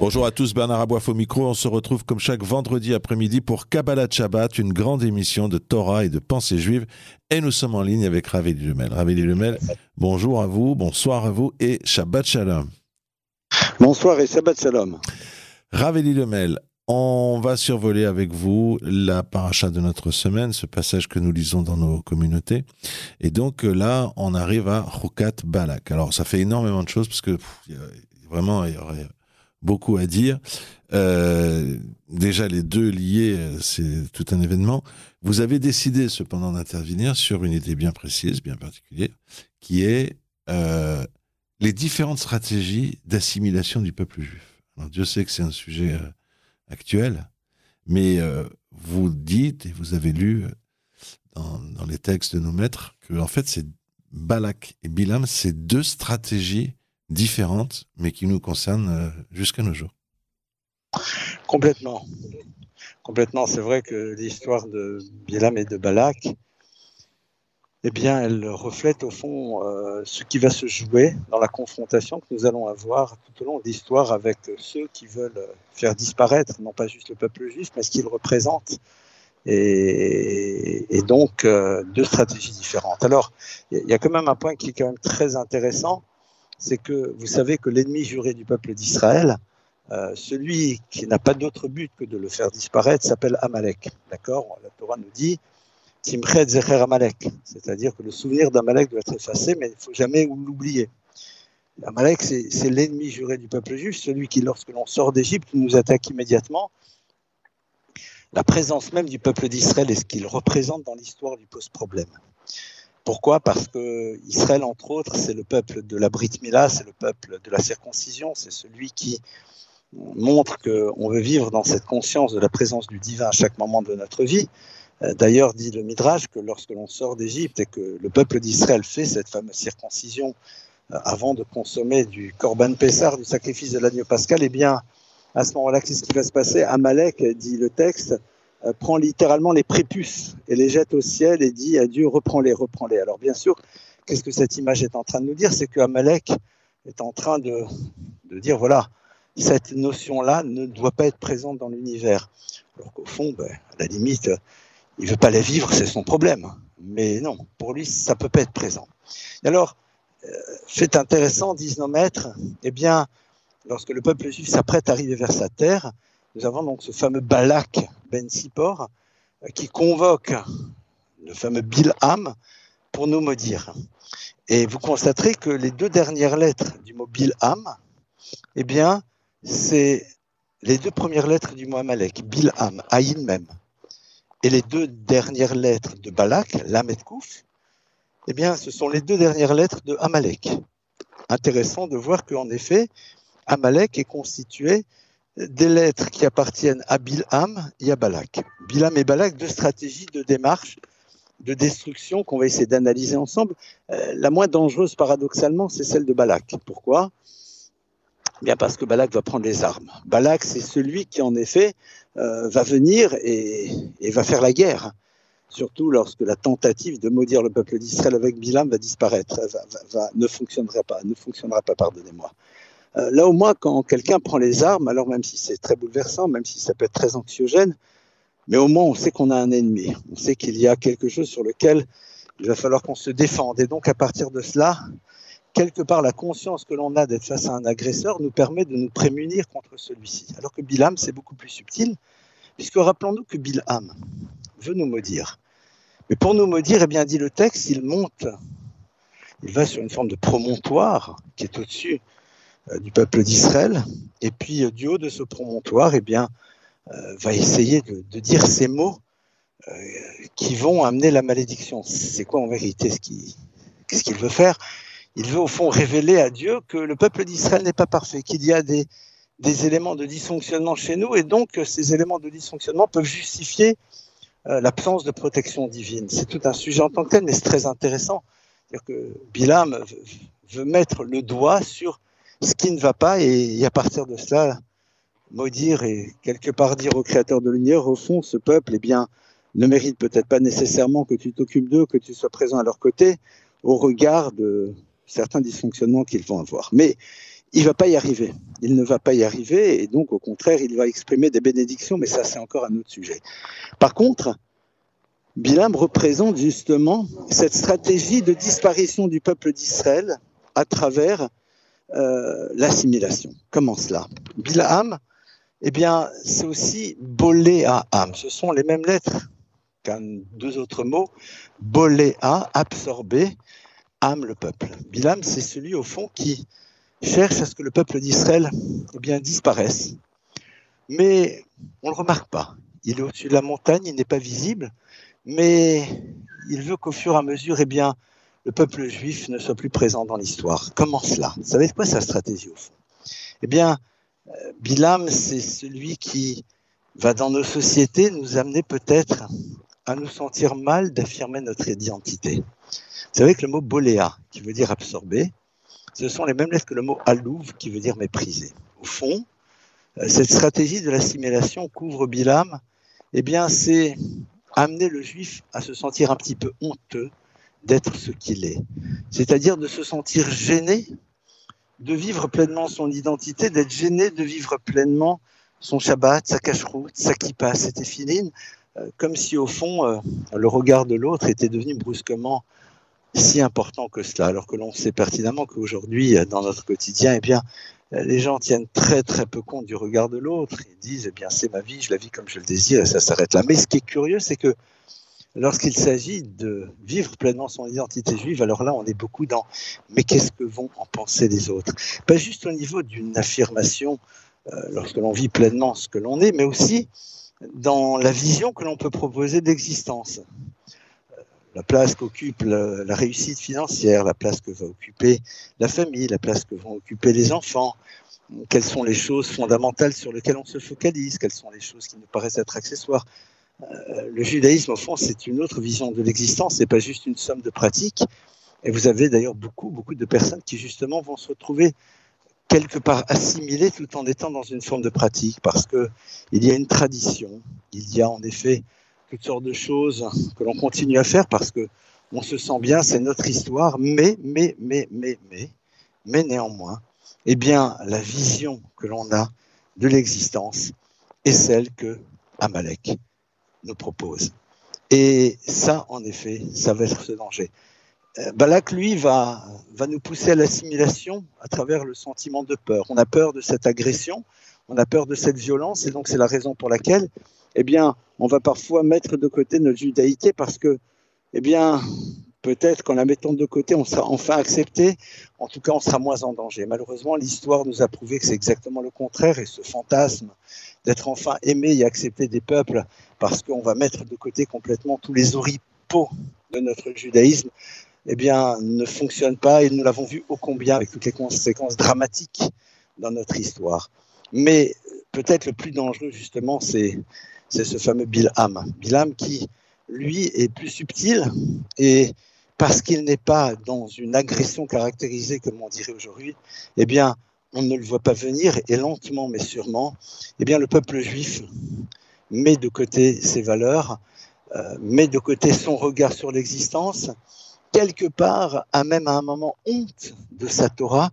Bonjour à tous, Bernard Aboif au micro. On se retrouve comme chaque vendredi après-midi pour Kabbalah Shabbat, une grande émission de Torah et de pensée juive. Et nous sommes en ligne avec Raveli Lemel. Raveli Lemel, bonjour à vous, bonsoir à vous et Shabbat Shalom. Bonsoir et Shabbat Shalom. Raveli Lemel, on va survoler avec vous la paracha de notre semaine, ce passage que nous lisons dans nos communautés. Et donc euh, là, on arrive à Rukat Balak. Alors ça fait énormément de choses parce que vraiment, il y aurait beaucoup à dire. Euh, déjà, les deux liés, euh, c'est tout un événement. Vous avez décidé cependant d'intervenir sur une idée bien précise, bien particulière, qui est les différentes stratégies d'assimilation du peuple juif. Dieu sait que c'est un sujet actuel, mais euh, vous dites et vous avez lu dans, les textes de nos maîtres que en fait c'est Balak et Bilam, c'est deux stratégies différentes, mais qui nous concernent euh, jusqu'à nos jours. Complètement. Complètement. C'est vrai que l'histoire de Bilam et de Balak, eh bien, elle reflète au fond euh, ce qui va se jouer dans la confrontation que nous allons avoir tout au long de l'histoire avec ceux qui veulent faire disparaître, non pas juste le peuple juif, mais ce qu'ils représentent. Et, donc, euh, deux stratégies différentes. Alors, il y a quand même un point qui est quand même très intéressant, c'est que vous savez que l'ennemi juré du peuple d'Israël, euh, celui qui n'a pas d'autre but que de le faire disparaître, s'appelle Amalek. D'accord? La Torah nous dit Timchet Zecher Amalek, c'est-à-dire que le souvenir d'Amalek doit être effacé, mais il ne faut jamais l'oublier. Amalek, c'est l'ennemi juré du peuple juif, celui qui, lorsque l'on sort d'Égypte, nous attaque immédiatement. La présence même du peuple d'Israël est ce qu'il représente dans l'histoire lui pose problème. Pourquoi? Parce que Israël, entre autres, c'est le peuple de la Brit Mila, c'est le peuple de la circoncision, c'est celui qui montre qu'on veut vivre dans cette conscience de la présence du divin à chaque moment de notre vie. Euh, d'ailleurs, dit le Midrash que lorsque l'on sort d'Égypte et que le peuple d'Israël fait cette fameuse circoncision euh, avant de consommer du Corban Pessar, du sacrifice de l'agneau pascal, eh bien, à ce moment-là, qu'est-ce qui va se passer? Amalek, dit le texte, prend littéralement les prépuces et les jette au ciel et dit à Dieu, reprends-les, reprends-les. Alors, bien sûr, qu'est-ce que cette image est en train de nous dire? C'est que Amalek est en train de, dire, voilà, cette notion-là ne doit pas être présente dans l'univers. Alors qu'au fond, ben, à la limite, il veut pas la vivre, c'est son problème. Mais non, pour lui, ça peut pas être présent. alors, euh, fait intéressant, disent nos maîtres, eh bien, lorsque le peuple juif s'apprête à arriver vers sa terre, nous avons donc ce fameux Balak Ben Sipor euh, qui convoque le fameux Bilham pour nous maudire. Et vous constaterez que les deux dernières lettres du mot Bilham, eh bien, c'est les deux premières lettres du mot Amalek, Bilham, Aïn même et les deux dernières lettres de Balak, Lam et Kouf, eh bien, ce sont les deux dernières lettres de Amalek. Intéressant de voir qu'en effet, Amalek est constitué des lettres qui appartiennent à Bilham et à Balak. Bilham et Balak, deux stratégies de démarche, de destruction qu'on va essayer d'analyser ensemble. Euh, la moins dangereuse, paradoxalement, c'est celle de Balak. Pourquoi? Bien parce que Balak va prendre les armes. Balak, c'est celui qui, en effet, euh, va venir et, va faire la guerre. Surtout lorsque la tentative de maudire le peuple d'Israël avec Bilam va disparaître, ne fonctionnera pas, ne fonctionnera pas, pardonnez-moi. Euh, là, au moins, quand quelqu'un prend les armes, alors même si c'est très bouleversant, même si ça peut être très anxiogène, mais au moins on sait qu'on a un ennemi, on sait qu'il y a quelque chose sur lequel il va falloir qu'on se défende. Et donc, à partir de cela, quelque part, la conscience que l'on a d'être face à un agresseur nous permet de nous prémunir contre celui-ci. Alors que Bilham, c'est beaucoup plus subtil, puisque rappelons-nous que Bilham veut nous maudire. Mais pour nous maudire, eh bien, dit le texte, il monte, il va sur une forme de promontoire qui est au-dessus du peuple d'Israël, et puis euh, du haut de ce promontoire, eh bien, euh, va essayer de, dire ces mots qui vont amener la malédiction. C'est quoi en vérité ce qu'il veut faire? Il veut au fond révéler à Dieu que le peuple d'Israël n'est pas parfait, qu'il y a des, éléments de dysfonctionnement chez nous, et donc ces éléments de dysfonctionnement peuvent justifier euh, l'absence de protection divine. C'est tout un sujet en tant que tel, mais c'est très intéressant. C'est-à-dire que Bilam veut mettre le doigt sur ce qui ne va pas et, à partir de cela, maudire et quelque part dire au Créateur de l'univers, au fond, ce peuple, eh bien, ne mérite peut-être pas nécessairement que tu t'occupes d'eux, que tu sois présent à leur côté, au regard de certains dysfonctionnements qu'ils vont avoir. Mais il ne va pas y arriver. Il ne va pas y arriver et donc au contraire, il va exprimer des bénédictions, mais ça c'est encore un autre sujet. Par contre, Bilam représente justement cette stratégie de disparition du peuple d'Israël à travers euh, l'assimilation. Comment cela? Bilam, eh bien, c'est aussi boléa âme. Ce sont les mêmes lettres qu'un deux autres mots. Boléa, absorber, âme, le peuple. Bilam, c'est celui au fond qui cherche à ce que le peuple d'Israël eh bien, disparaisse. Mais on ne le remarque pas. Il est au-dessus de la montagne, il n'est pas visible, mais il veut qu'au fur et à mesure, eh bien, le peuple juif ne soit plus présent dans l'histoire. Comment cela? Vous savez quoi sa stratégie au fond? Eh bien, euh, Bilam, c'est celui qui va dans nos sociétés nous amener peut-être à nous sentir mal d'affirmer notre identité. Vous savez que le mot boléa, qui veut dire absorber, ce sont les mêmes lettres que le mot alouv, qui veut dire mépriser. Au fond, euh, cette stratégie de l'assimilation couvre Bilam, eh bien, c'est amener le juif à se sentir un petit peu honteux d'être ce qu'il est. C'est-à-dire de se sentir gêné de vivre pleinement son identité, d'être gêné de vivre pleinement son Shabbat, sa cacheroute, sa kippa, sa téphiline, euh, comme si au fond, euh, le regard de l'autre était devenu brusquement si important que cela, alors que l'on sait pertinemment qu'aujourd'hui, dans notre quotidien, eh bien, les gens tiennent très très peu compte du regard de l'autre. Ils disent, eh bien, c'est ma vie, je la vis comme je le désire, et ça s'arrête là. Mais ce qui est curieux, c'est que lorsqu'il s'agit de vivre pleinement son identité juive, alors là, on est beaucoup dans, mais qu'est-ce que vont en penser les autres? Pas juste au niveau d'une affirmation, euh, lorsque l'on vit pleinement ce que l'on est, mais aussi dans la vision que l'on peut proposer d'existence la place qu'occupe la, réussite financière, la place que va occuper la famille, la place que vont occuper les enfants, quelles sont les choses fondamentales sur lesquelles on se focalise, quelles sont les choses qui nous paraissent être accessoires. Euh, le judaïsme, au fond, c'est une autre vision de l'existence, c'est pas juste une somme de pratiques. Et vous avez d'ailleurs beaucoup, beaucoup de personnes qui justement vont se retrouver quelque part assimilées tout en étant dans une forme de pratique, parce que il y a une tradition, il y a en effet toutes sortes de choses que l'on continue à faire parce que on se sent bien, c'est notre histoire, mais, mais, mais, mais, mais, mais néanmoins, eh bien, la vision que l'on a de l'existence est celle que Amalek nous propose. Et ça, en effet, ça va être ce danger. Euh, Balak, lui, va, va nous pousser à l'assimilation à travers le sentiment de peur. On a peur de cette agression, on a peur de cette violence, et donc c'est la raison pour laquelle eh bien, on va parfois mettre de côté notre judaïté parce que, eh bien, peut-être qu'en la mettant de côté, on sera enfin accepté. En tout cas, on sera moins en danger. Malheureusement, l'histoire nous a prouvé que c'est exactement le contraire et ce fantasme d'être enfin aimé et accepté des peuples parce qu'on va mettre de côté complètement tous les oripeaux de notre judaïsme, eh bien, ne fonctionne pas et nous l'avons vu ô combien avec toutes les conséquences dramatiques dans notre histoire. Mais peut-être le plus dangereux, justement, c'est ce fameux Bilham. Bilham qui, lui, est plus subtil et parce qu'il n'est pas dans une agression caractérisée, comme on dirait aujourd'hui, eh bien, on ne le voit pas venir et lentement mais sûrement, eh bien, le peuple juif met de côté ses valeurs, euh, met de côté son regard sur l'existence, quelque part a même à un moment honte de sa Torah.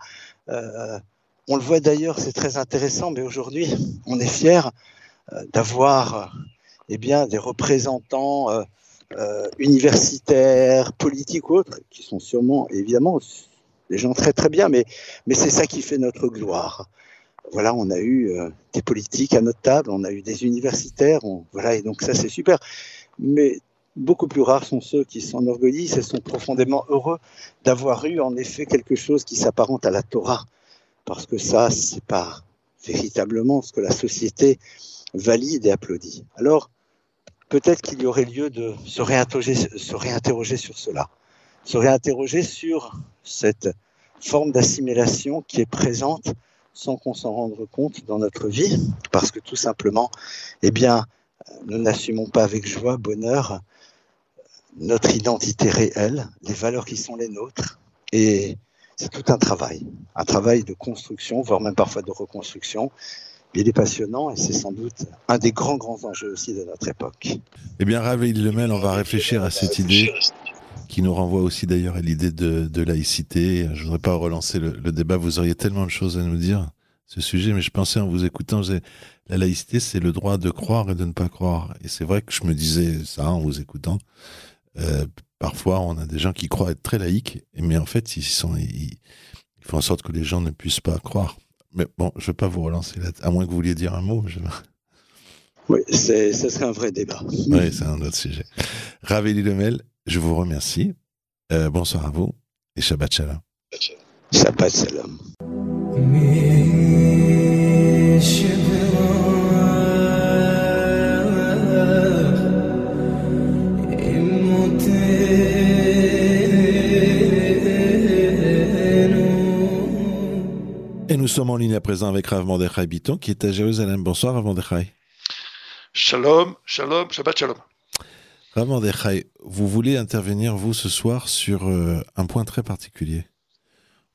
Euh, on le voit d'ailleurs, c'est très intéressant, mais aujourd'hui, on est fier euh, d'avoir eh bien, des représentants universitaires, politiques ou autres, qui sont sûrement, évidemment, des gens très très bien, mais c'est ça qui fait notre gloire. Voilà, on a eu des politiques à notre table, on a eu des universitaires, voilà, et donc ça c'est super. Mais beaucoup plus rares sont ceux qui s'enorgueillissent et sont profondément heureux d'avoir eu en effet quelque chose qui s'apparente à la Torah, parce que ça, c'est pas véritablement ce que la société valide et applaudit. Alors, peut-être qu'il y aurait lieu de se réinterroger sur cela, se réinterroger sur cette forme d'assimilation qui est présente sans qu'on s'en rende compte dans notre vie, parce que tout simplement, eh bien, nous n'assumons pas avec joie, bonheur, notre identité réelle, les valeurs qui sont les nôtres. Et c'est tout un travail, un travail de construction, voire même parfois de reconstruction. Il est passionnant et c'est sans doute un des grands, grands enjeux aussi de notre époque. Eh bien, Ravel Lemel, on va réfléchir à cette idée qui nous renvoie aussi d'ailleurs à l'idée de, laïcité. Je ne voudrais pas relancer le, débat, vous auriez tellement de choses à nous dire, ce sujet, mais je pensais en vous écoutant, la laïcité, c'est le droit de croire et de ne pas croire. Et c'est vrai que je me disais ça en vous écoutant. Euh, parfois, on a des gens qui croient être très laïcs, mais en fait, ils, sont, ils, font en sorte que les gens ne puissent pas croire. Mais bon, je ne vais pas vous relancer là, à moins que vous vouliez dire un mot. Oui, ce serait un vrai débat. Oui, c'est un autre sujet. Raveli Lemel, je vous remercie. Euh, bonsoir à vous et Shabbat Shalom. Shabbat Shalom. Et nous sommes en ligne à présent avec Rav Mordechai Biton qui est à Jérusalem. Bonsoir Rav Mordechai. Shalom, shalom, Shabbat Shalom. Mordechai, vous voulez intervenir vous ce soir sur euh, un point très particulier?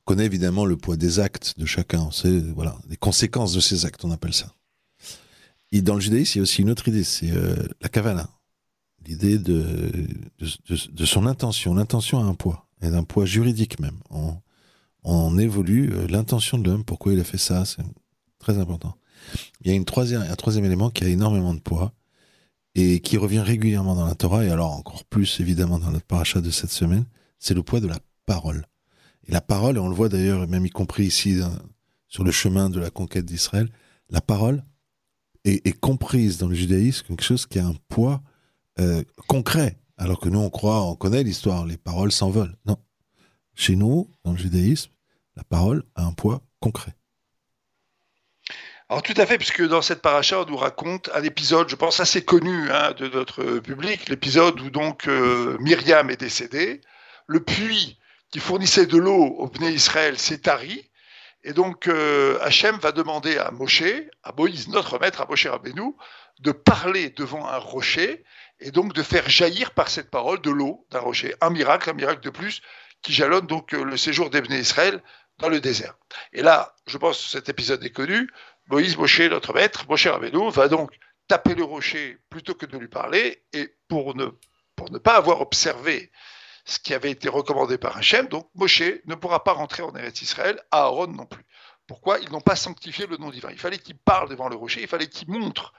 On connaît évidemment le poids des actes de chacun, on sait voilà, les conséquences de ces actes, on appelle ça. Et dans le judaïsme, il y a aussi une autre idée, c'est euh, la kavala. L'idée de, de, son intention. L'intention a un poids, et un poids juridique même on évolue euh, l'intention de l'homme, pourquoi il a fait ça, c'est très important. Il y a une troisième, un troisième élément qui a énormément de poids et qui revient régulièrement dans la Torah, et alors encore plus évidemment dans notre paracha de cette semaine, c'est le poids de la parole. Et la parole, et on le voit d'ailleurs, même y compris ici sur le chemin de la conquête d'Israël, la parole est, comprise dans le judaïsme quelque chose qui a un poids euh, concret. Alors que nous, on croit, on connaît l'histoire, les paroles s'envolent. Non. Chez nous, dans le judaïsme, la parole a un poids concret. Alors tout à fait, puisque dans cette paracha, on nous raconte un épisode, je pense assez connu hein, de notre public, l'épisode où donc euh, Myriam est décédée, le puits qui fournissait de l'eau au Bné Israël s'est tari, et donc euh, Hachem va demander à Moshe, à Moïse, notre maître, à Moshe Rabbeinu, de parler devant un rocher, et donc de faire jaillir par cette parole de l'eau d'un rocher. Un miracle, un miracle de plus, qui jalonne donc euh, le séjour d'Ebné Israël dans le désert. Et là, je pense que cet épisode est connu. Moïse, Moshe, notre maître, Moshe Rabbeinu, va donc taper le rocher plutôt que de lui parler. Et pour ne, pas avoir observé ce qui avait été recommandé par Hachem, donc Moshe ne pourra pas rentrer en Eretz Israël, Aaron non plus. Pourquoi? Ils n'ont pas sanctifié le nom divin. Il fallait qu'il parle devant le rocher, il fallait qu'il montre.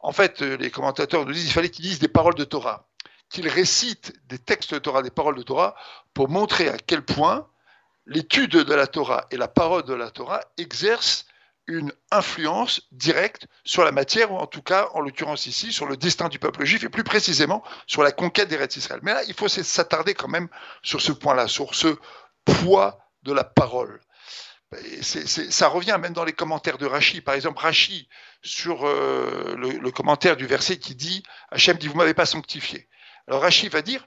En fait, euh, les commentateurs nous disent il fallait qu'il dise des paroles de Torah, qu'il récite des textes de Torah, des paroles de Torah, pour montrer à quel point l'étude de la Torah et la parole de la Torah exercent une influence directe sur la matière, ou en tout cas, en l'occurrence ici, sur le destin du peuple juif, et plus précisément sur la conquête des Israël. Mais là, il faut s'attarder quand même sur ce point-là, sur ce poids de la parole. ça revient même dans les commentaires de Rachi. Par exemple, Rachi, sur euh, le, commentaire du verset qui dit Hachem dit, vous m'avez pas sanctifié. Alors Rachi va dire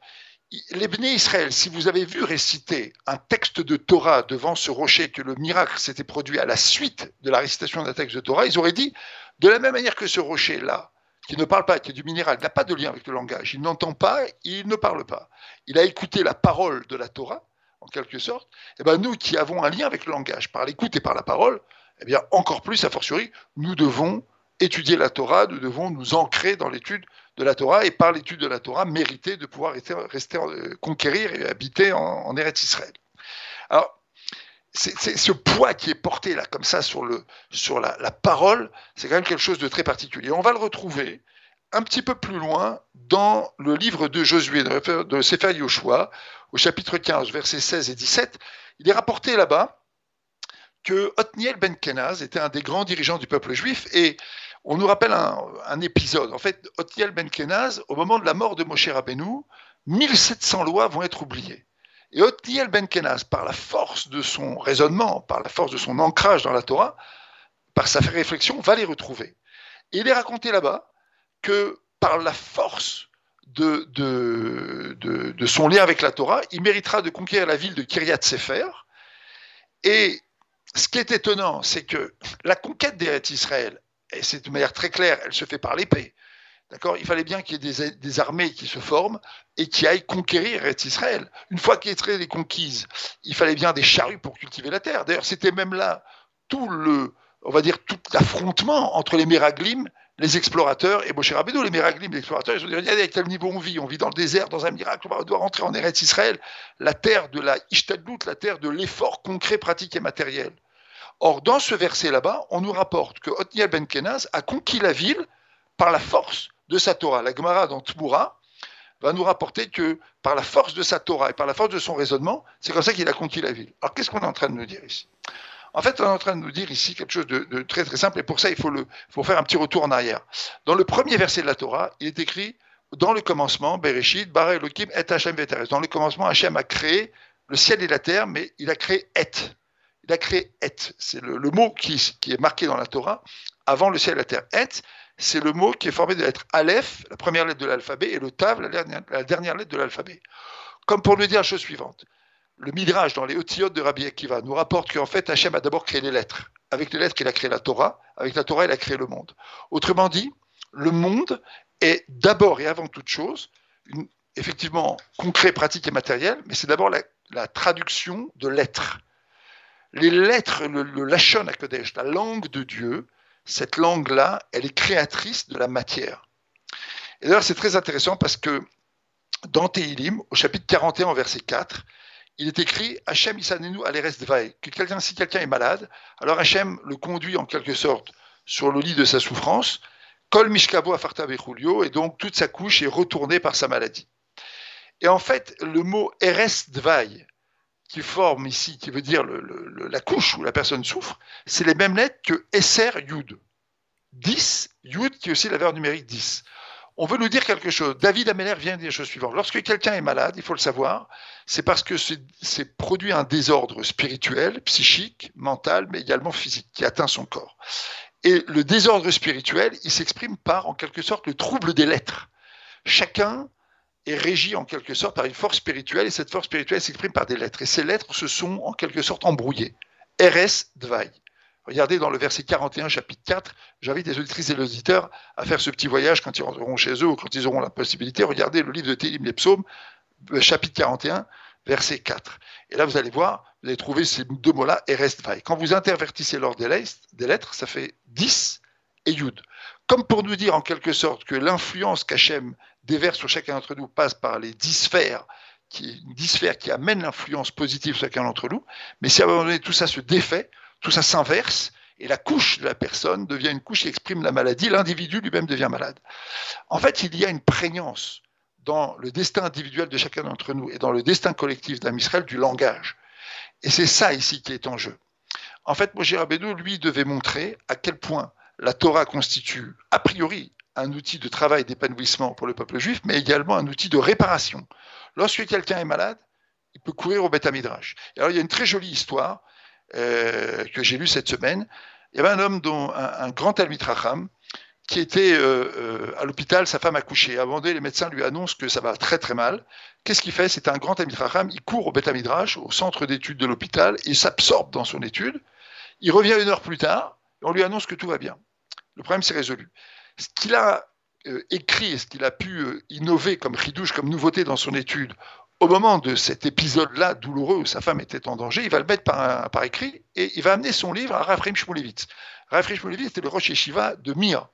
les bénis Israël, si vous avez vu réciter un texte de Torah devant ce rocher, que le miracle s'était produit à la suite de la récitation d'un texte de Torah, ils auraient dit, de la même manière que ce rocher-là, qui ne parle pas, qui est du minéral, n'a pas de lien avec le langage, il n'entend pas, il ne parle pas. Il a écouté la parole de la Torah, en quelque sorte. Et eh bien nous qui avons un lien avec le langage, par l'écoute et par la parole, eh bien encore plus, a fortiori, nous devons étudier la Torah, nous devons nous ancrer dans l'étude de la Torah et par l'étude de la Torah mériter de pouvoir rester, rester euh, conquérir et habiter en, en Eretz Israël. Alors, c'est ce poids qui est porté là comme ça sur, le, sur la, parole, c'est quand même quelque chose de très particulier. On va le retrouver un petit peu plus loin dans le livre de Josué, de Sefer Yoshua, au chapitre 15, versets 16 et 17. Il est rapporté là-bas que Othniel ben Kenaz était un des grands dirigeants du peuple juif et on nous rappelle un, épisode. En fait, Othniel Ben Kenaz, au moment de la mort de Moshe Rabbeinu, 1700 lois vont être oubliées. Et Othniel Ben Kenaz, par la force de son raisonnement, par la force de son ancrage dans la Torah, par sa réflexion, va les retrouver. Et il est raconté là-bas que par la force de, de, son lien avec la Torah, il méritera de conquérir la ville de Kiryat Sefer. Et ce qui est étonnant, c'est que la conquête d'Eretz Israël et c'est de manière très claire, elle se fait par l'épée. D'accord? Il fallait bien qu'il y ait des, armées qui se forment et qui aillent conquérir Israël. Une fois qu'Israël est conquise, il fallait bien des charrues pour cultiver la terre. D'ailleurs, c'était même là tout le, on va dire, tout l'affrontement entre les Méraglim, les explorateurs et Moshe Rabbeinu. Les Méraglim, les explorateurs, ils ont dit regardez à quel niveau on vit. On vit dans le désert, dans un miracle. On doit rentrer en Eretz Israël, la terre de la Ishtadlut, la terre de l'effort concret, pratique et matériel. Or, dans ce verset là-bas, on nous rapporte que Otniel ben Kenaz a conquis la ville par la force de sa Torah. La Gemara dans Tmoura va nous rapporter que par la force de sa Torah et par la force de son raisonnement, c'est comme ça qu'il a conquis la ville. Alors qu'est-ce qu'on est en train de nous dire ici? En fait, on est en train de nous dire ici quelque chose de, très très simple et pour ça, il faut, faire un petit retour en arrière. Dans le premier verset de la Torah, il est écrit dans le commencement, Bereshit, Bara Elohim, Et Veteres. Dans le commencement, Hashem a créé le ciel et la terre, mais il a créé Et. Il a créé Et. C'est le, mot qui, est marqué dans la Torah avant le ciel et la terre. Et, c'est le mot qui est formé de la lettre Aleph, la première lettre de l'alphabet, et le Tav, la dernière, lettre de l'alphabet. Comme pour nous dire la chose suivante. Le Midrash dans les Otiyot de Rabbi Akiva nous rapporte qu'en fait Hachem a d'abord créé les lettres. Avec les lettres, il a créé la Torah. Avec la Torah, il a créé le monde. Autrement dit, le monde est d'abord et avant toute chose, effectivement, concret, pratique et matériel, mais c'est d'abord la, traduction de lettres. Les lettres, le, le Lachon HaKodesh, la langue de Dieu, cette langue-là, elle est créatrice de la matière. Et d'ailleurs, c'est très intéressant parce que dans Tehilim, au chapitre 41, verset 4, il est écrit Hachem Isanenu Dvaï, que quelqu'un, si quelqu'un est malade, alors Hachem le conduit en quelque sorte sur le lit de sa souffrance, Kol Mishkabo Afarta et donc toute sa couche est retournée par sa maladie. Et en fait, le mot Eres Dvaï, qui forme ici, qui veut dire la couche où la personne souffre, c'est les mêmes lettres que SR Yud. 10, Yud qui est aussi la valeur numérique 10. On veut nous dire quelque chose. David Ameller vient dire la chose suivante. Lorsque quelqu'un est malade, il faut le savoir, c'est parce que c'est produit un désordre spirituel, psychique, mental, mais également physique, qui atteint son corps. Et le désordre spirituel, il s'exprime par, en quelque sorte, le trouble des lettres. Chacun est régi en quelque sorte par une force spirituelle, et cette force spirituelle s'exprime par des lettres. Et ces lettres se sont en quelque sorte embrouillées. RS Dvaï. Regardez dans le verset 41, chapitre 4, j'invite les auditrices et les auditeurs à faire ce petit voyage quand ils rentreront chez eux ou quand ils auront la possibilité. Regardez le livre de Télim, les psaumes, chapitre 41, verset 4. Et là, vous allez voir, vous allez trouver ces deux mots-là, RS Dvaï. Quand vous intervertissez l'ordre des lettres, ça fait 10 et Yud. Comme pour nous dire en quelque sorte que l'influence qu'Hachem déverse sur chacun d'entre nous passe par les dix sphères, qui, dix qui amènent l'influence positive sur chacun d'entre nous. Mais si à un moment donné tout ça se défait, tout ça s'inverse, et la couche de la personne devient une couche qui exprime la maladie, l'individu lui-même devient malade. En fait, il y a une prégnance dans le destin individuel de chacun d'entre nous et dans le destin collectif d'un Israël du langage. Et c'est ça ici qui est en jeu. En fait, Moshe Rabbeinu, lui, devait montrer à quel point la Torah constitue, a priori, un outil de travail d'épanouissement pour le peuple juif, mais également un outil de réparation. Lorsque quelqu'un est malade, il peut courir au Beth Midrash. il y a une très jolie histoire euh, que j'ai lue cette semaine. Il y avait un homme, dont, un, grand Talmid qui était euh, euh, à l'hôpital, sa femme a moment donné, les médecins lui annoncent que ça va très très mal. Qu'est-ce qu'il fait? C'est un grand Talmid il court au Beth Midrash, au centre d'études de l'hôpital, il s'absorbe dans son étude. Il revient une heure plus tard, on lui annonce que tout va bien. Le problème s'est résolu ce qu'il a euh, écrit et ce qu'il a pu euh, innover comme ridouche, comme nouveauté dans son étude, au moment de cet épisode-là douloureux où sa femme était en danger, il va le mettre par, écrit et il va amener son livre à Rafrim Shmulevitz. Rafrim Shmulevitz était le Rosh Yeshiva de Mir.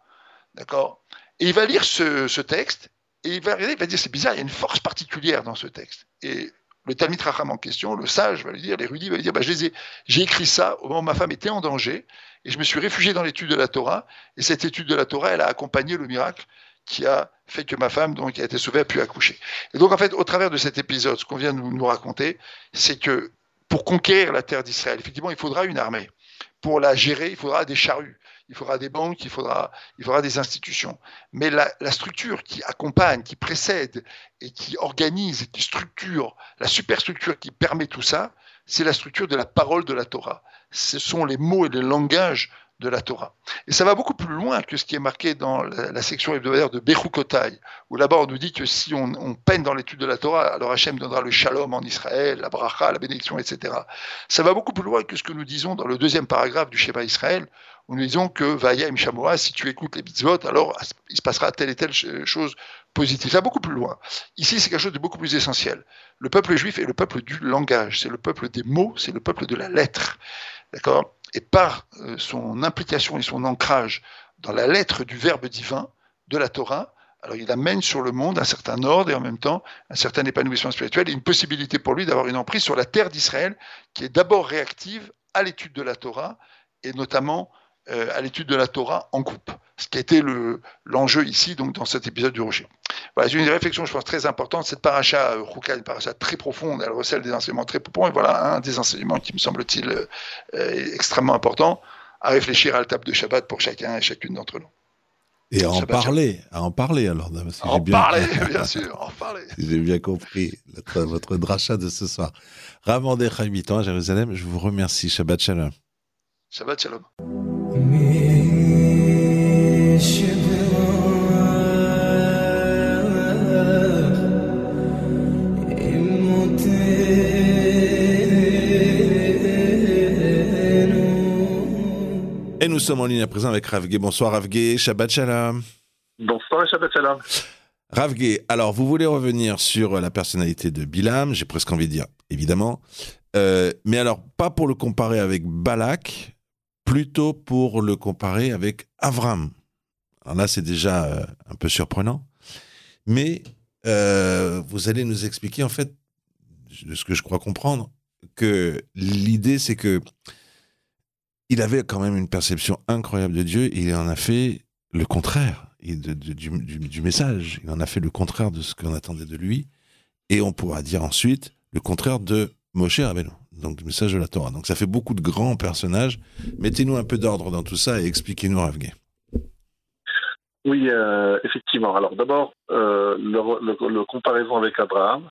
D'accord? Et il va lire ce, texte et il va, il va dire c'est bizarre, il y a une force particulière dans ce texte. Et le Talmid Racham en question, le sage va lui dire, l'érudit va lui dire, bah, j'ai écrit ça au moment où ma femme était en danger, et je me suis réfugié dans l'étude de la Torah, et cette étude de la Torah, elle a accompagné le miracle qui a fait que ma femme, donc, qui a été sauvée, a pu accoucher. Et donc, en fait, au travers de cet épisode, ce qu'on vient de nous raconter, c'est que pour conquérir la terre d'Israël, effectivement, il faudra une armée. Pour la gérer, il faudra des charrues il faudra des banques, il faudra, il faudra des institutions. Mais la, structure qui accompagne, qui précède et qui organise et qui structure, la superstructure qui permet tout ça, c'est la structure de la parole de la Torah. Ce sont les mots et les langages de la Torah. Et ça va beaucoup plus loin que ce qui est marqué dans la, section hebdomadaire de Bechukotai, où là-bas on nous dit que si on, peine dans l'étude de la Torah, alors Hachem donnera le shalom en Israël, la bracha, la bénédiction, etc. Ça va beaucoup plus loin que ce que nous disons dans le deuxième paragraphe du Shema Israël, où nous disons que Vaya im Shamoa, si tu écoutes les mitzvot, alors il se passera telle et telle chose positive. Ça va beaucoup plus loin. Ici, c'est quelque chose de beaucoup plus essentiel. Le peuple juif est le peuple du langage, c'est le peuple des mots, c'est le peuple de la lettre. D'accord? Et par euh, son implication et son ancrage dans la lettre du Verbe divin de la Torah, alors il amène sur le monde un certain ordre et en même temps un certain épanouissement spirituel et une possibilité pour lui d'avoir une emprise sur la terre d'Israël qui est d'abord réactive à l'étude de la Torah et notamment euh, à l'étude de la Torah en groupe, ce qui a été l'enjeu ici donc dans cet épisode du Rocher. Voilà, c'est une réflexion, je pense, très importante. Cette paracha Ruka, euh, une paracha très profonde, elle recèle des enseignements très profonds. Et voilà un des enseignements qui me semble-t-il euh, extrêmement important à réfléchir à la table de Shabbat pour chacun et chacune d'entre nous. Et à en parler, à en parler alors. Si en bien... parler, bien sûr, en parler. si j'ai bien compris votre dracha de ce soir. Ravandé Chaimitan à Jérusalem, je vous remercie. Shabbat Shalom. Shabbat Shalom. Et nous sommes en ligne à présent avec Ravgué. Bonsoir Ravgué, Shabbat Shalom. Bonsoir Shabbat Shalom. Ravgué, alors vous voulez revenir sur la personnalité de Bilam, j'ai presque envie de dire, évidemment. Euh, mais alors, pas pour le comparer avec Balak, plutôt pour le comparer avec Avram. Alors là, c'est déjà euh, un peu surprenant. Mais euh, vous allez nous expliquer, en fait, de ce que je crois comprendre, que l'idée, c'est que il avait quand même une perception incroyable de Dieu il en a fait le contraire du, message. Il en a fait le contraire de ce qu'on attendait de lui. Et on pourra dire ensuite le contraire de Moshe Rabbeinu, donc du message de la Torah. Donc ça fait beaucoup de grands personnages. Mettez-nous un peu d'ordre dans tout ça et expliquez-nous, Ravgué. Oui, euh, effectivement. Alors d'abord, euh, le, comparaison avec Abraham,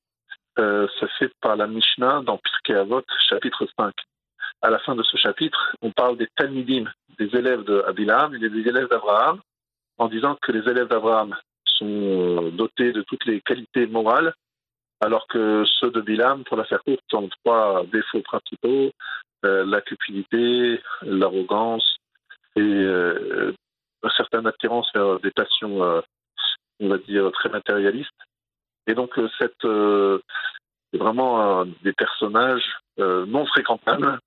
euh, fait par la Mishnah dans Pirkei Avot, chapitre 5 à la fin de ce chapitre, on parle des Talmidim, des élèves d'Abilam et des élèves d'Abraham, en disant que les élèves d'Abraham sont euh, dotés de toutes les qualités morales, alors que ceux de Bilam, pour la faire courte, ont trois défauts principaux euh, la cupidité, l'arrogance et euh, une certaine attirance vers des passions, on va dire, très matérialistes. Et donc, cette, c'est vraiment des personnages non fréquentables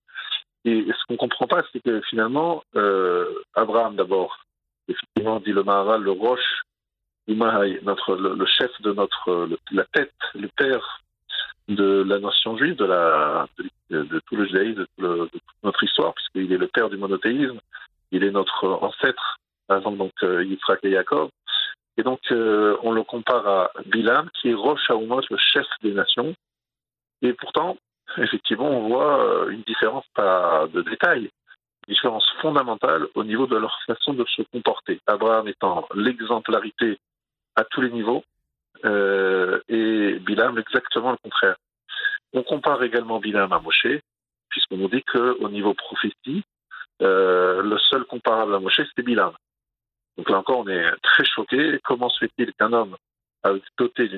et ce qu'on ne comprend pas, c'est que finalement, euh, Abraham d'abord, effectivement, dit le Maharal, le roche, notre, le, chef de notre, la tête, le père de la nation juive, de, la, de, tout le judaïsme, de, toute notre histoire, puisqu'il est le père du monothéisme, il est notre ancêtre, avant donc euh, Yitzhak et Jacob. Et donc, euh, on le compare à Bilam, qui est Roche Haumos, le chef des nations. Et pourtant, effectivement, on voit euh, une différence pas de détail, une différence fondamentale au niveau de leur façon de se comporter. Abraham étant l'exemplarité à tous les niveaux euh, et Bilam exactement le contraire. On compare également Bilam à Moshe, puisqu'on nous dit qu'au niveau prophétie, euh, le seul comparable à Moshe, c'était Bilam. Donc là encore, on est très choqué. Comment se fait-il qu'un homme doté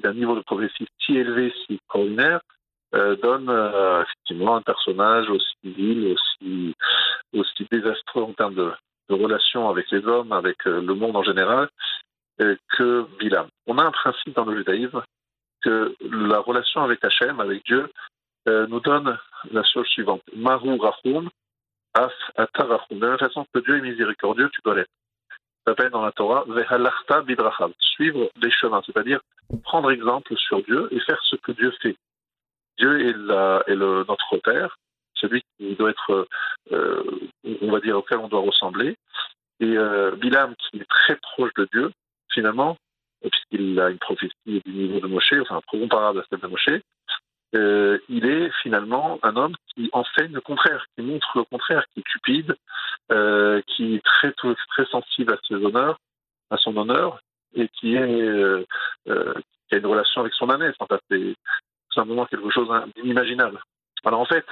d'un niveau de prophétie si élevé, si extraordinaire, euh, donne effectivement un personnage aussi vil, aussi, aussi désastreux en termes de, relations avec les hommes, avec le monde en général, que Bilam. On a un principe dans le judaïsme que la relation avec Hachem, avec Dieu, nous donne la chose suivante. Maru rachum, af atarachum. De la même façon que Dieu est miséricordieux, tu dois l'être. Ça s'appelle dans la Torah, vehalarta bidrachav. Suivre des chemins, c'est-à-dire prendre exemple sur Dieu et faire ce que Dieu fait. Dieu est, le, notre Père, celui qui doit être, euh, on va dire, auquel on doit ressembler. Et euh, Bilam, qui est très proche de Dieu, finalement, puisqu'il a une prophétie du niveau de Moshe, enfin comparable à celle de Moshe, euh, il est finalement un homme qui enseigne le contraire, qui montre le contraire, qui est cupide, qui est très, très sensible à ses honneurs, à son honneur, et qui, a une relation avec son ânesse. En fait, simplement quelque chose d'inimaginable. Alors en fait,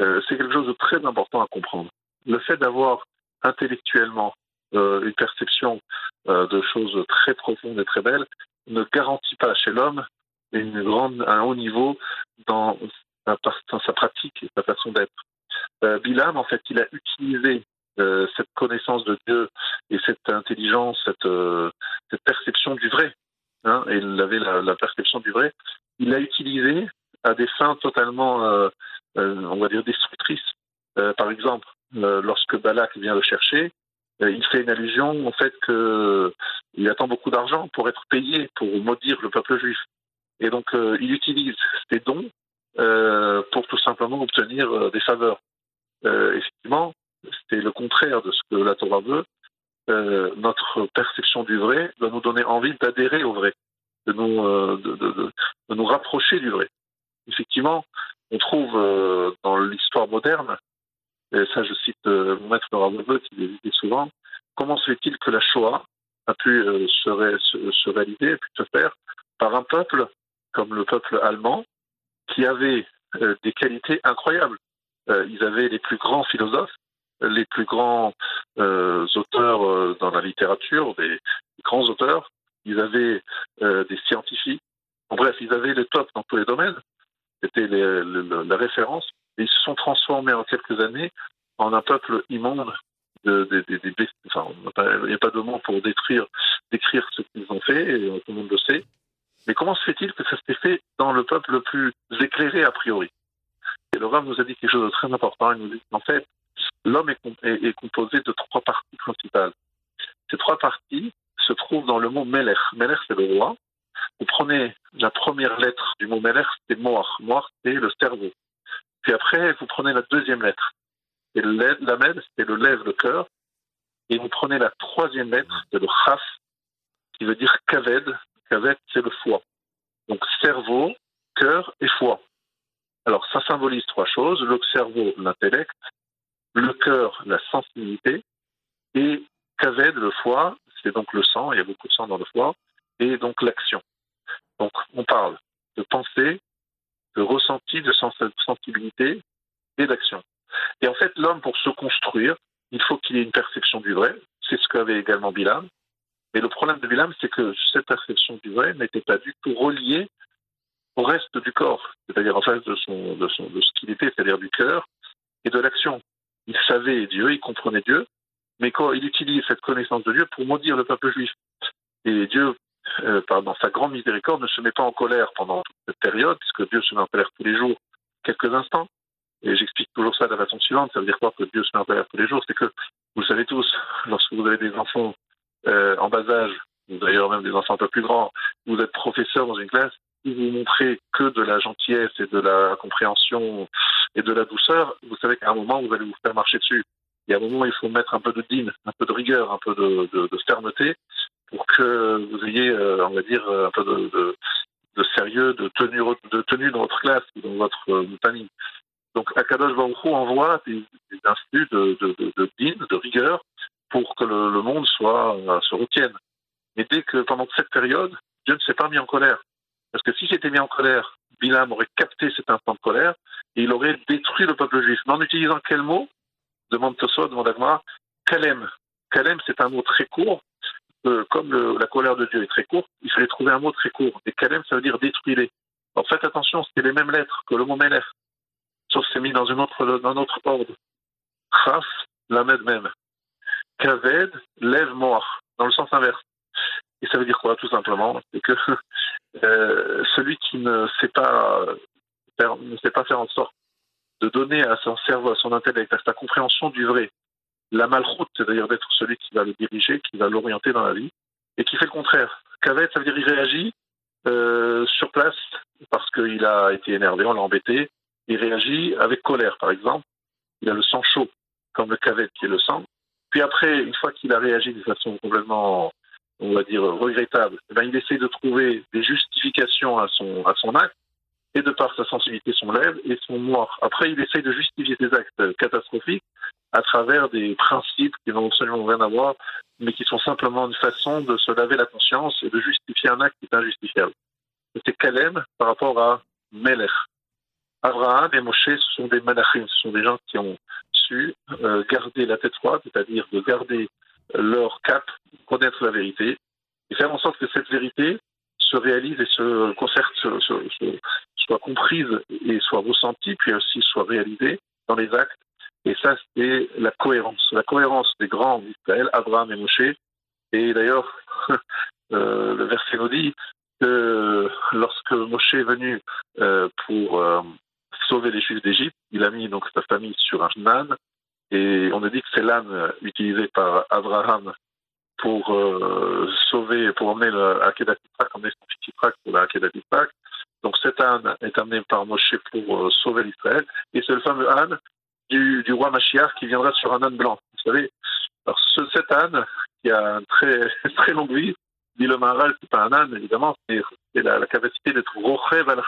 euh, c'est quelque chose de très important à comprendre. Le fait d'avoir intellectuellement euh, une perception euh, de choses très profondes et très belles, ne garantit pas chez l'homme une grande, un haut niveau dans sa, pratique et sa façon d'être. Euh, en fait, il a utilisé euh, cette connaissance de Dieu et cette intelligence, cette, euh, perception du vrai, hein, et il avait la, la, perception du vrai, il l'a utilisé à des fins totalement, euh, on va dire, destructrices. par exemple, lorsque Balak vient le chercher, il fait une allusion au fait qu'il attend beaucoup d'argent pour être payé, pour maudire le peuple juif. Et donc, il utilise ses dons pour tout simplement obtenir des faveurs. effectivement, c'est le contraire de ce que la Torah veut. Euh, notre perception du vrai doit nous donner envie d'adhérer au vrai, de nous, euh, de, de, de, nous rapprocher du vrai. Effectivement, on trouve euh, dans l'histoire moderne, et ça je cite euh, mon maître Rav qui le dit souvent, comment se fait-il que la Shoah a pu euh, se, ré, se, se, réaliser, a pu se faire par un peuple comme le peuple allemand qui avait euh, des qualités incroyables? ils avaient les plus grands philosophes, les plus grands auteurs dans la littérature, des grands auteurs. Ils avaient des scientifiques. En bref, ils avaient les tops dans tous les domaines. C'était la référence. Ils se sont transformés en quelques années en un peuple immonde. De, de, il n'y a pas de mots pour décrire ce qu'ils ont fait, et tout le monde le sait. Mais comment se fait-il que ça s'est fait dans le peuple le plus éclairé a priori? Et le Rav nous a dit quelque chose de très important. Il nous dit qu'en fait, l'homme est, composé de trois parties principales. Ces trois parties se trouvent dans le mot Meler. Meler, c'est le roi. Vous prenez la première lettre du mot Meler, c'est Moar. Moar, c'est le cerveau. Puis après, vous prenez la deuxième lettre. Et c'est le lève, le cœur. Et vous prenez la troisième lettre, c'est le Chaf, qui veut dire Kaved. Kaved, c'est le foie. Donc cerveau, cœur et foie. Alors ça symbolise trois choses. Le cerveau, l'intellect, le cœur, la sensibilité, et Kaved, le foie, c'est donc le sang, il y a beaucoup de sang dans le foie, et donc l'action. Donc on parle de pensée, de ressenti, de sensibilité et d'action. Et en fait, l'homme, pour se construire, il faut qu'il ait une perception du vrai. C'est ce qu'avait également Bilam. Mais le problème de Bilam, c'est que cette perception du vrai n'était pas du tout reliée au reste du corps, c'est-à-dire en face de, son, de, de ce qu'il était, c'est-à-dire du cœur et de l'action il savait Dieu, il comprenait Dieu, mais quand il utilise cette connaissance de Dieu pour maudire le peuple juif. Et Dieu, euh, dans sa grande miséricorde, ne se met pas en colère pendant toute cette période, puisque Dieu se met en colère tous les jours, quelques instants. Et j'explique toujours ça de la façon suivante. Ça veut dire quoi que Dieu se met en colère tous les jours? C'est que, vous le savez tous, lorsque vous avez des enfants euh, en bas âge, d'ailleurs même des enfants un peu plus grands, vous êtes professeur dans une classe, si vous montrez que de la gentillesse et de la compréhension et de la douceur, vous savez qu'à un moment, vous allez vous faire marcher dessus. Il y a un moment, il faut mettre un peu de din, un peu de rigueur, un peu de fermeté pour que vous ayez, euh, on va dire, un peu de, sérieux, de tenue, de tenue dans votre classe, dans votre euh, famille. Donc, Akadosh Baruch envoie des, des instituts de, de, de, rigueur, pour que le, monde soit, euh, se retienne. Et dès que pendant cette période, Dieu ne s'est pas mis en colère. Parce que si c'était mis en colère, Bilam aurait capté cet instant de colère et il aurait détruit le peuple juif. Mais en utilisant quel mot? Demande Tosso, demande Agma. Kalem. Kalem, c'est un mot très court. Comme la colère de Dieu est très courte, il fallait trouver un mot très court. Et Kalem, ça veut dire détruire. Alors faites attention, c'est les mêmes lettres que le mot Melech. Sauf que c'est mis dans, un autre ordre. Chaf, la même. Kaved, lève mort, dans le sens inverse. Et ça veut dire quoi, tout simplement? C'est que euh, celui qui ne sait pas ne sait pas faire en sorte de donner à son cerveau, à son intellect, à sa compréhension du vrai, la malroute, c'est d'ailleurs d'être celui qui va le diriger, qui va l'orienter dans la vie, et qui fait le contraire. Qu'avec, ça veut dire il réagit euh, sur place parce qu'il a été énervé, on l'a embêté. Il réagit avec colère, par exemple. Il a le sang chaud, comme le cavet qui est le sang. Puis après, une fois qu'il a réagi de façon complètement on va dire, regrettable, eh ben, il essaie de trouver des justifications à son, à son acte, et de par sa sensibilité, son lève et son noir. Après, il essaie de justifier ses actes catastrophiques à travers des principes qui n'ont absolument rien à voir, mais qui sont simplement une façon de se laver la conscience et de justifier un acte qui est injustifiable. C'est Kalem par rapport à Melech. Abraham et Moshe, ce sont des malachim, ce sont des gens qui ont su euh, garder la tête froide, c'est-à-dire de garder leur cap, connaître la vérité, et faire en sorte que cette vérité se réalise et se concerte, soit comprise et soit ressentie, puis aussi soit réalisée dans les actes. Et ça, c'est la cohérence. La cohérence des grands d'Israël, Abraham et Moshe. Et d'ailleurs, euh, le verset nous dit que lorsque Moshe est venu euh, pour euh, sauver les Juifs d'Égypte, il a mis donc sa famille sur un âne. Et on a dit que c'est l'âne utilisé par Abraham pour euh, sauver, pour emmener le Akedat emmener son fils pour la Donc cet âne est amené par Moshe pour euh, sauver l'Israël. Et c'est le fameux âne du, du, roi Machiar qui viendra sur un âne blanc. Vous savez, alors ce, cet âne qui a une très, très longue vie, dit le Maharal, c'est pas un âne, évidemment, c'est la, la, capacité d'être rochev al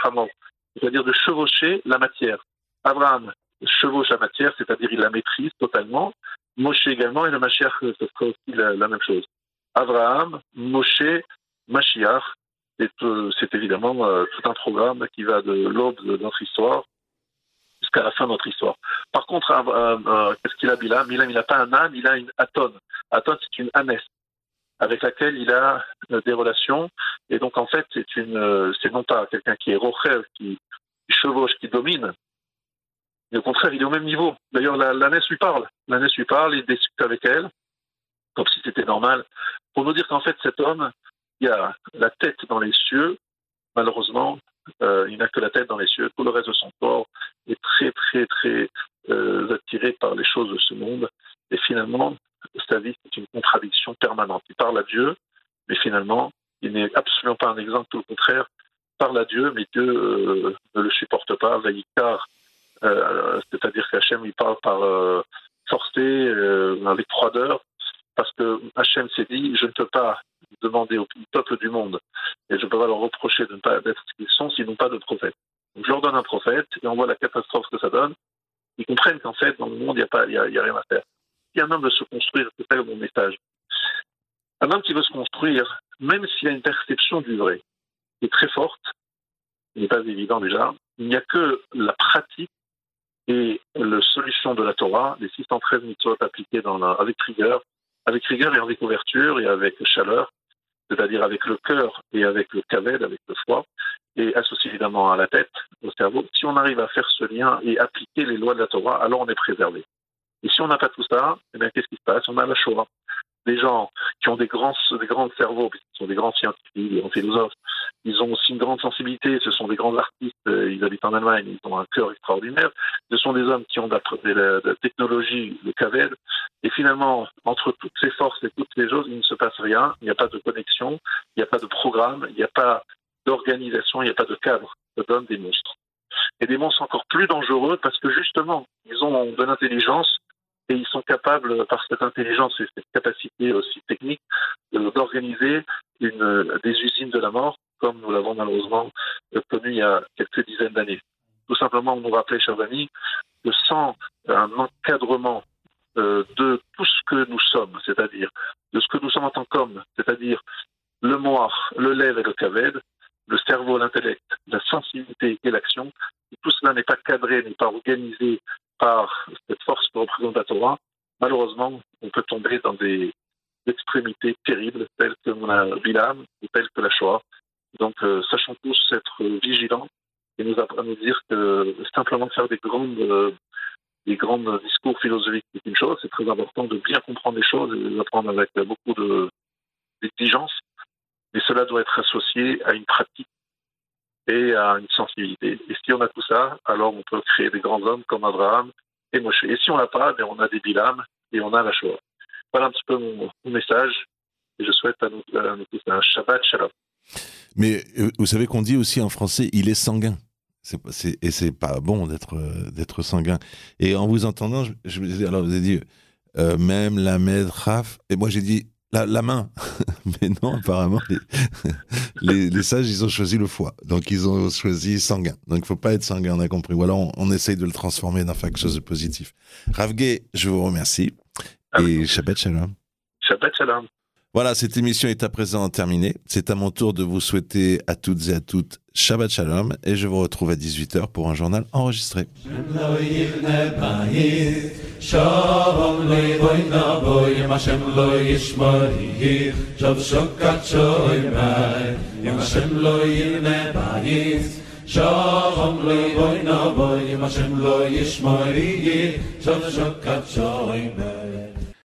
c'est-à-dire de chevaucher la matière. Abraham chevauche la matière, c'est-à-dire il la maîtrise totalement. Moshe également, et le Mashiach, ce sera aussi la, même chose. Abraham, Moshe, Mashiach, euh, c'est évidemment euh, tout un programme qui va de l'aube de notre histoire jusqu'à la fin de notre histoire. Par contre, euh, euh qu'est-ce qu'il a Bilam Bilam, il n'a pas un âne, il a une atone. Atone, c'est une ânesse avec laquelle il a des relations. Et donc, en fait, c'est une, c'est non pas quelqu'un qui est rocher, qui chevauche, qui domine, mais au contraire, il est au même niveau. D'ailleurs, l'ânesse lui parle. L'ânesse lui parle, il discute avec elle, comme si c'était normal, pour nous dire qu'en fait, cet homme, il a la tête dans les cieux. Malheureusement, euh, il n'a que la tête dans les cieux. Tout le reste de son corps est très, très, très euh, attiré par les choses de ce monde. Et finalement, sa vie, c'est une contradiction permanente. Il parle à Dieu, mais finalement, il n'est absolument pas un exemple, tout le contraire. Parle à Dieu, mais Dieu euh, ne le supporte pas. Vaïkar, c'est-à-dire qu'Hachem, il parle par euh, forcé, euh, avec froideur, parce que Hachem s'est dit, je ne peux pas demander au peuple du monde, et je ne peux pas leur reprocher de ne pas être ce qu'ils sont s'ils n'ont pas de prophète. Donc je leur donne un prophète, et on voit la catastrophe que ça donne. Ils comprennent qu'en fait, dans le monde, il n'y a, il y il y a rien à faire. Si un homme veut se construire, c'est ça mon message. Un homme qui veut se construire, même s'il a une perception du vrai, qui est très forte, ce n'est pas évident déjà, il n'y a que la pratique et la solution de la Torah, les 613 mitzvot appliquées avec rigueur, avec rigueur et avec ouverture et avec chaleur, c'est-à-dire avec le cœur et avec le kaved, avec le foie, et associé évidemment à la tête, au cerveau. Si on arrive à faire ce lien et appliquer les lois de la Torah, alors on est préservé. Et si on n'a pas tout ça, eh bien, qu'est-ce qui se passe? On a la Shoah des gens qui ont des grands, des grands cerveaux, qui sont des grands scientifiques, des grands philosophes, ils ont aussi une grande sensibilité, ce sont des grands artistes, euh, ils habitent en Allemagne, ils ont un cœur extraordinaire, ce sont des hommes qui ont de la, technologie, le CAVED, et finalement, entre toutes ces forces et toutes ces choses, il ne se passe rien, il n'y a pas de connexion, il n'y a pas de programme, il n'y a pas d'organisation, il n'y a pas de cadre, ça donne des monstres. Et des monstres encore plus dangereux parce que justement, ils ont de l'intelligence, et ils sont capables, par cette intelligence et cette capacité aussi technique, d'organiser des usines de la mort, comme nous l'avons malheureusement connu il y a quelques dizaines d'années. Tout simplement, on nous rappelait, chers amis, que sans un encadrement euh, de tout ce que nous sommes, c'est-à-dire de ce que nous sommes en tant qu'hommes, c'est-à-dire le moi, le lèvre et le kaved, le cerveau, l'intellect, la sensibilité et l'action, tout cela n'est pas cadré, n'est pas organisé par cette force que malheureusement, on peut tomber dans des extrémités terribles, telles que la Bilam ou telles que la Shoah. Donc, euh, sachons tous être vigilants et nous apprendre à nous dire que simplement faire des grandes, euh, des grands discours philosophiques, c'est une chose. C'est très important de bien comprendre les choses et de les apprendre avec beaucoup d'exigence. Mais cela doit être associé à une pratique et à une sensibilité. Et si on a tout ça, alors on peut créer des grands hommes comme Abraham et Moshe. Et si on l'a pas, ben on a des Bilam et on a la Shoah. Voilà un petit peu mon, message. Et je souhaite à nous, à nous tous un Shabbat Shalom. Mais euh, vous savez qu'on dit aussi en français, il est sanguin. C'est, c'est, et c'est pas bon d'être euh, d'être sanguin. Et en vous entendant, je, je alors vous avez dit euh, même la Raf, et moi j'ai dit la, la main. Mais non, apparemment, les, les, les, sages, ils ont choisi le foie. Donc, ils ont choisi sanguin. Donc, il faut pas être sanguin, on a compris. Ou alors, on, on essaye de le transformer dans quelque chose de positif. Ravgé, je vous remercie. Ah, et Shabbat Shalom. Shabbat Shalom. Voilà, cette émission est à présent terminée. C'est à mon tour de vous souhaiter à toutes et à toutes Shabbat Shalom et je vous retrouve à 18h pour un journal enregistré.